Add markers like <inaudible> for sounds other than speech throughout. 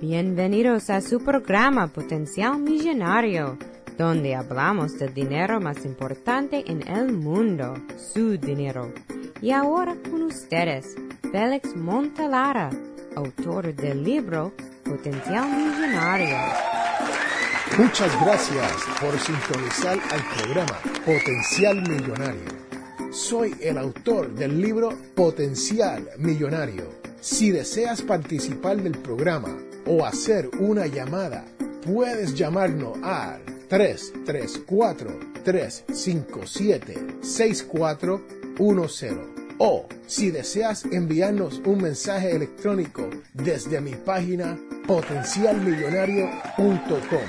Bienvenidos a su programa Potencial Millonario, donde hablamos del dinero más importante en el mundo, su dinero. Y ahora con ustedes, Félix Montelara, autor del libro Potencial Millonario. Muchas gracias por sintonizar al programa Potencial Millonario. Soy el autor del libro Potencial Millonario. Si deseas participar del programa o hacer una llamada, puedes llamarnos al 334-357-6410 o si deseas enviarnos un mensaje electrónico desde mi página potencialmillonario.com.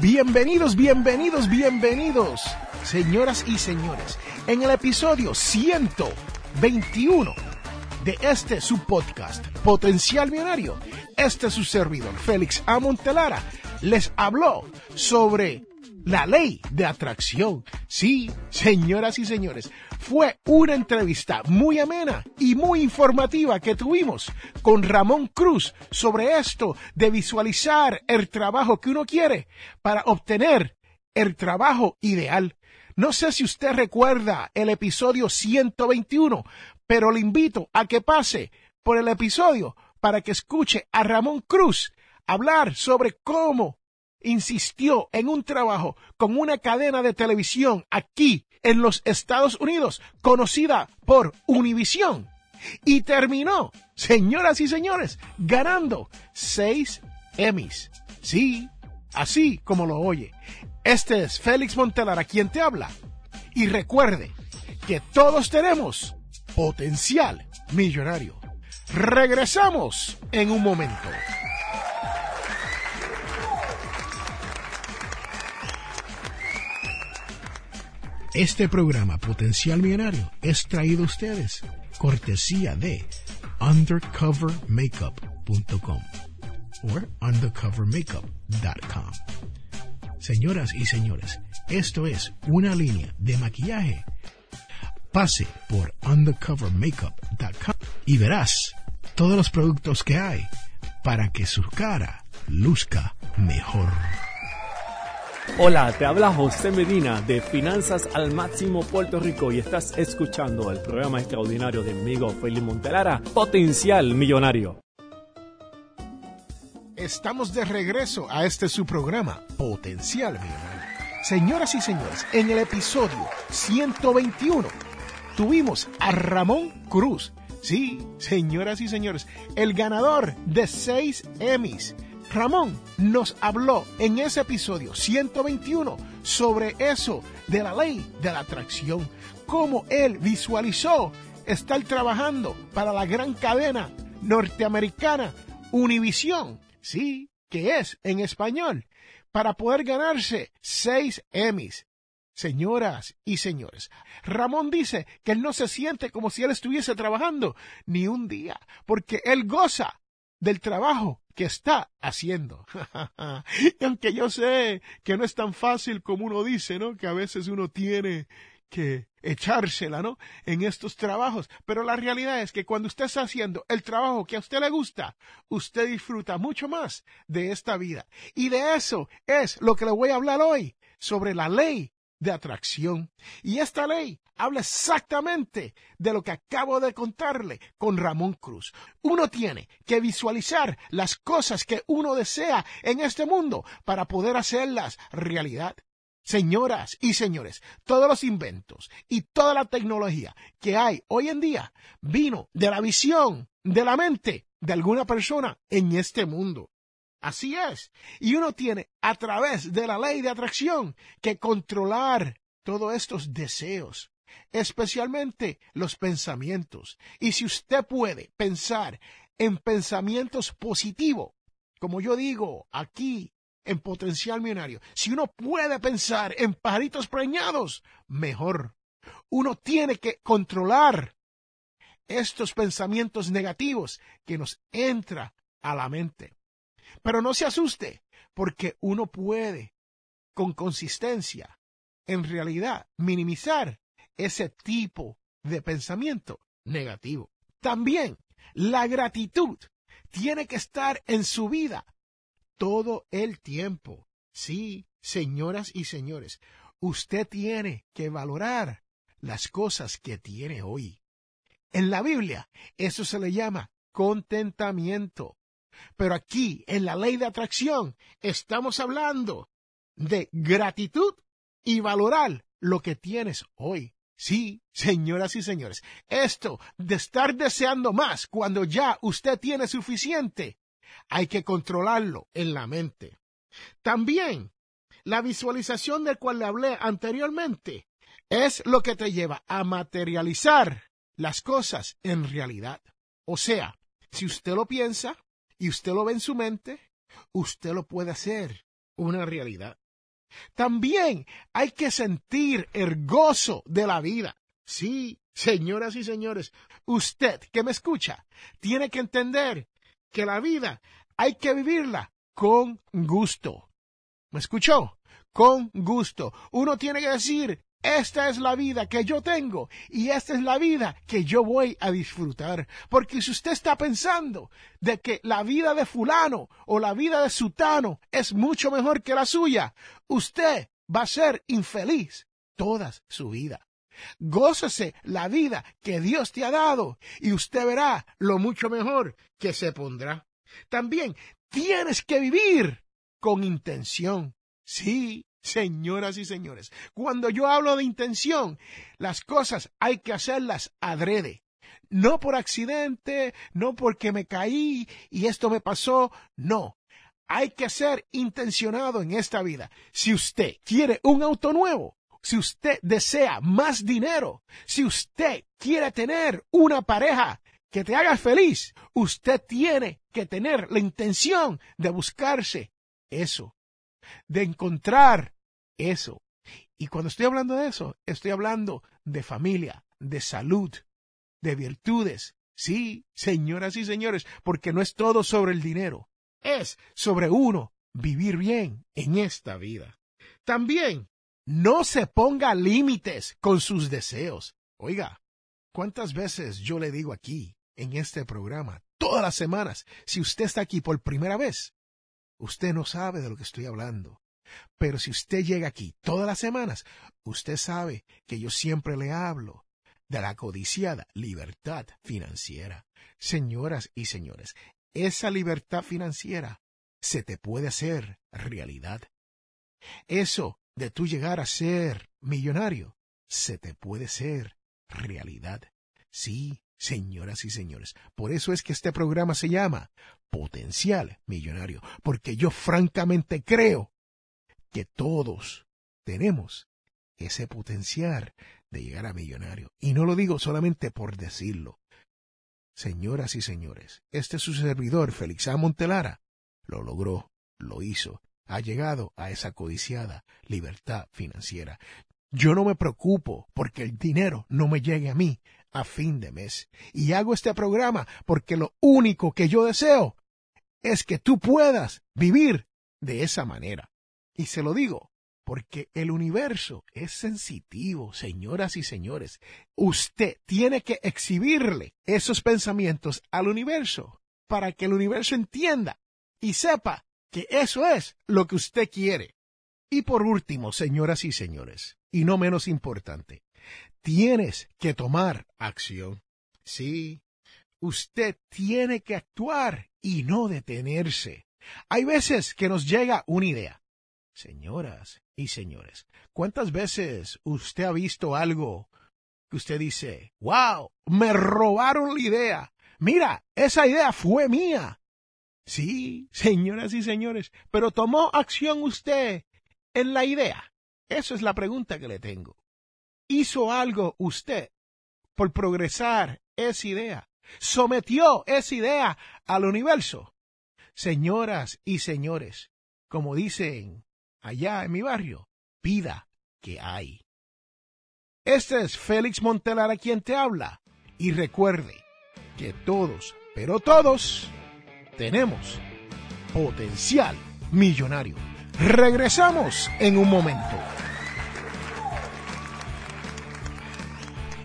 Bienvenidos, bienvenidos, bienvenidos, señoras y señores, en el episodio 121 de este su podcast, Potencial Millonario. Este es su servidor, Félix Amontelara, les habló sobre la ley de atracción. Sí, señoras y señores, fue una entrevista muy amena y muy informativa que tuvimos con Ramón Cruz sobre esto de visualizar el trabajo que uno quiere para obtener el trabajo ideal. No sé si usted recuerda el episodio 121, pero le invito a que pase por el episodio para que escuche a Ramón Cruz hablar sobre cómo insistió en un trabajo con una cadena de televisión aquí en los Estados Unidos conocida por Univision y terminó, señoras y señores, ganando seis Emmys. Sí, así como lo oye. Este es Félix Montelara quien te habla. Y recuerde que todos tenemos potencial millonario. Regresamos en un momento. Este programa Potencial Millonario es traído a ustedes cortesía de undercovermakeup.com o undercovermakeup.com. Señoras y señores, esto es una línea de maquillaje. Pase por undercovermakeup.com y verás todos los productos que hay para que su cara luzca mejor. Hola, te habla José Medina de Finanzas al Máximo Puerto Rico y estás escuchando el programa extraordinario de amigo Felipe Montelara, Potencial Millonario. Estamos de regreso a este su programa, Potencial Millonario. Señoras y señores, en el episodio 121 tuvimos a Ramón Cruz. Sí, señoras y señores, el ganador de seis Emmys Ramón nos habló en ese episodio 121 sobre eso de la ley de la atracción, cómo él visualizó estar trabajando para la gran cadena norteamericana Univision, sí, que es en español, para poder ganarse seis Emmys. Señoras y señores, Ramón dice que él no se siente como si él estuviese trabajando ni un día, porque él goza del trabajo que está haciendo. <laughs> y aunque yo sé que no es tan fácil como uno dice, ¿no? Que a veces uno tiene que echársela, ¿no? En estos trabajos. Pero la realidad es que cuando usted está haciendo el trabajo que a usted le gusta, usted disfruta mucho más de esta vida. Y de eso es lo que le voy a hablar hoy, sobre la ley de atracción. Y esta ley habla exactamente de lo que acabo de contarle con Ramón Cruz. Uno tiene que visualizar las cosas que uno desea en este mundo para poder hacerlas realidad. Señoras y señores, todos los inventos y toda la tecnología que hay hoy en día vino de la visión, de la mente de alguna persona en este mundo. Así es. Y uno tiene a través de la ley de atracción que controlar todos estos deseos, especialmente los pensamientos. Y si usted puede pensar en pensamientos positivos, como yo digo aquí en Potencial Millonario, si uno puede pensar en pajaritos preñados, mejor. Uno tiene que controlar estos pensamientos negativos que nos entra a la mente. Pero no se asuste, porque uno puede, con consistencia, en realidad minimizar ese tipo de pensamiento negativo. También la gratitud tiene que estar en su vida todo el tiempo. Sí, señoras y señores, usted tiene que valorar las cosas que tiene hoy. En la Biblia, eso se le llama contentamiento. Pero aquí, en la ley de atracción, estamos hablando de gratitud y valorar lo que tienes hoy. Sí, señoras y señores, esto de estar deseando más cuando ya usted tiene suficiente, hay que controlarlo en la mente. También, la visualización del cual le hablé anteriormente es lo que te lleva a materializar las cosas en realidad. O sea, si usted lo piensa y usted lo ve en su mente, usted lo puede hacer una realidad. También hay que sentir el gozo de la vida. Sí, señoras y señores, usted que me escucha, tiene que entender que la vida hay que vivirla con gusto. ¿Me escuchó? Con gusto. Uno tiene que decir, esta es la vida que yo tengo y esta es la vida que yo voy a disfrutar. Porque si usted está pensando de que la vida de fulano o la vida de sutano es mucho mejor que la suya, usted va a ser infeliz toda su vida. Gócese la vida que Dios te ha dado y usted verá lo mucho mejor que se pondrá. También tienes que vivir con intención. Sí, Señoras y señores, cuando yo hablo de intención, las cosas hay que hacerlas adrede. No por accidente, no porque me caí y esto me pasó, no. Hay que ser intencionado en esta vida. Si usted quiere un auto nuevo, si usted desea más dinero, si usted quiere tener una pareja que te haga feliz, usted tiene que tener la intención de buscarse eso de encontrar eso. Y cuando estoy hablando de eso, estoy hablando de familia, de salud, de virtudes. Sí, señoras y señores, porque no es todo sobre el dinero, es sobre uno vivir bien en esta vida. También, no se ponga límites con sus deseos. Oiga, ¿cuántas veces yo le digo aquí, en este programa, todas las semanas, si usted está aquí por primera vez, usted no sabe de lo que estoy hablando. Pero si usted llega aquí todas las semanas, usted sabe que yo siempre le hablo de la codiciada libertad financiera. Señoras y señores, esa libertad financiera se te puede hacer realidad. Eso de tú llegar a ser millonario, se te puede ser realidad. Sí, señoras y señores. Por eso es que este programa se llama Potencial Millonario, porque yo francamente creo que todos tenemos ese potencial de llegar a millonario. Y no lo digo solamente por decirlo. Señoras y señores, este es su servidor, Félix A. Montelara, lo logró, lo hizo, ha llegado a esa codiciada libertad financiera. Yo no me preocupo porque el dinero no me llegue a mí a fin de mes. Y hago este programa porque lo único que yo deseo es que tú puedas vivir de esa manera. Y se lo digo porque el universo es sensitivo, señoras y señores. Usted tiene que exhibirle esos pensamientos al universo para que el universo entienda y sepa que eso es lo que usted quiere. Y por último, señoras y señores, y no menos importante, tienes que tomar acción. Sí, usted tiene que actuar y no detenerse. Hay veces que nos llega una idea Señoras y señores, ¿cuántas veces usted ha visto algo que usted dice, wow, me robaron la idea? Mira, esa idea fue mía. Sí, señoras y señores, pero tomó acción usted en la idea. Esa es la pregunta que le tengo. ¿Hizo algo usted por progresar esa idea? ¿Sometió esa idea al universo? Señoras y señores, como dicen allá en mi barrio, pida que hay. Este es Félix Montelar a quien te habla. Y recuerde que todos, pero todos, tenemos potencial millonario. Regresamos en un momento.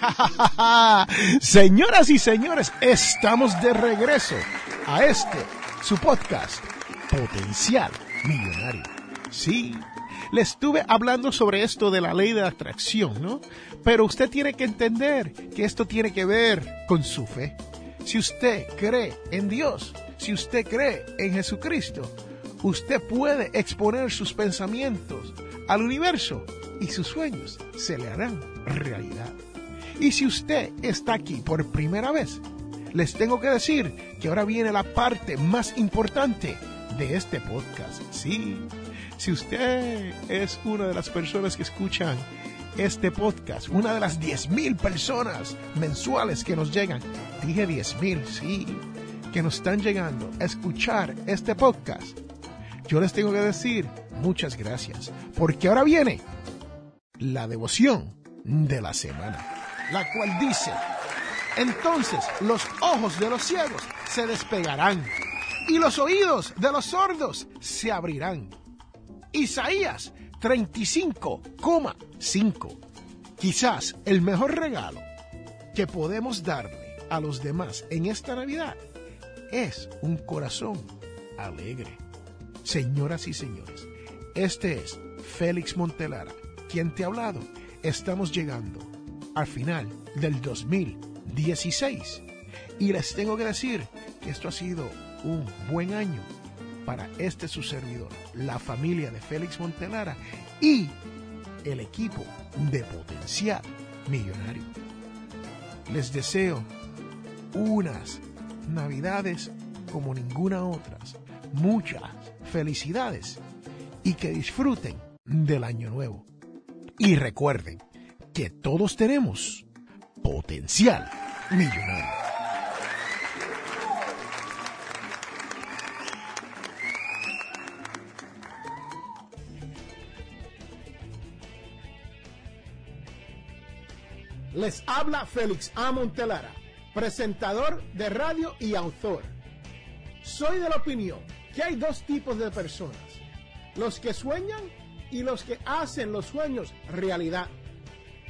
<laughs> Señoras y señores, estamos de regreso a este, su podcast, Potencial Millonario. Sí, le estuve hablando sobre esto de la ley de atracción, ¿no? Pero usted tiene que entender que esto tiene que ver con su fe. Si usted cree en Dios, si usted cree en Jesucristo, usted puede exponer sus pensamientos al universo y sus sueños se le harán realidad. Y si usted está aquí por primera vez, les tengo que decir que ahora viene la parte más importante de este podcast. Sí, si usted es una de las personas que escuchan este podcast, una de las 10.000 personas mensuales que nos llegan, dije 10.000, sí, que nos están llegando a escuchar este podcast, yo les tengo que decir muchas gracias, porque ahora viene la devoción de la semana la cual dice, entonces los ojos de los ciegos se despegarán y los oídos de los sordos se abrirán. Isaías 35,5. Quizás el mejor regalo que podemos darle a los demás en esta Navidad es un corazón alegre. Señoras y señores, este es Félix Montelara, quien te ha hablado. Estamos llegando al final del 2016. Y les tengo que decir que esto ha sido un buen año para este su servidor, la familia de Félix Montelara y el equipo de Potencial Millonario. Les deseo unas navidades como ninguna otras, muchas felicidades y que disfruten del año nuevo. Y recuerden, que todos tenemos potencial millonario. Les habla Félix A. Montelara, presentador de radio y autor. Soy de la opinión que hay dos tipos de personas, los que sueñan y los que hacen los sueños realidad.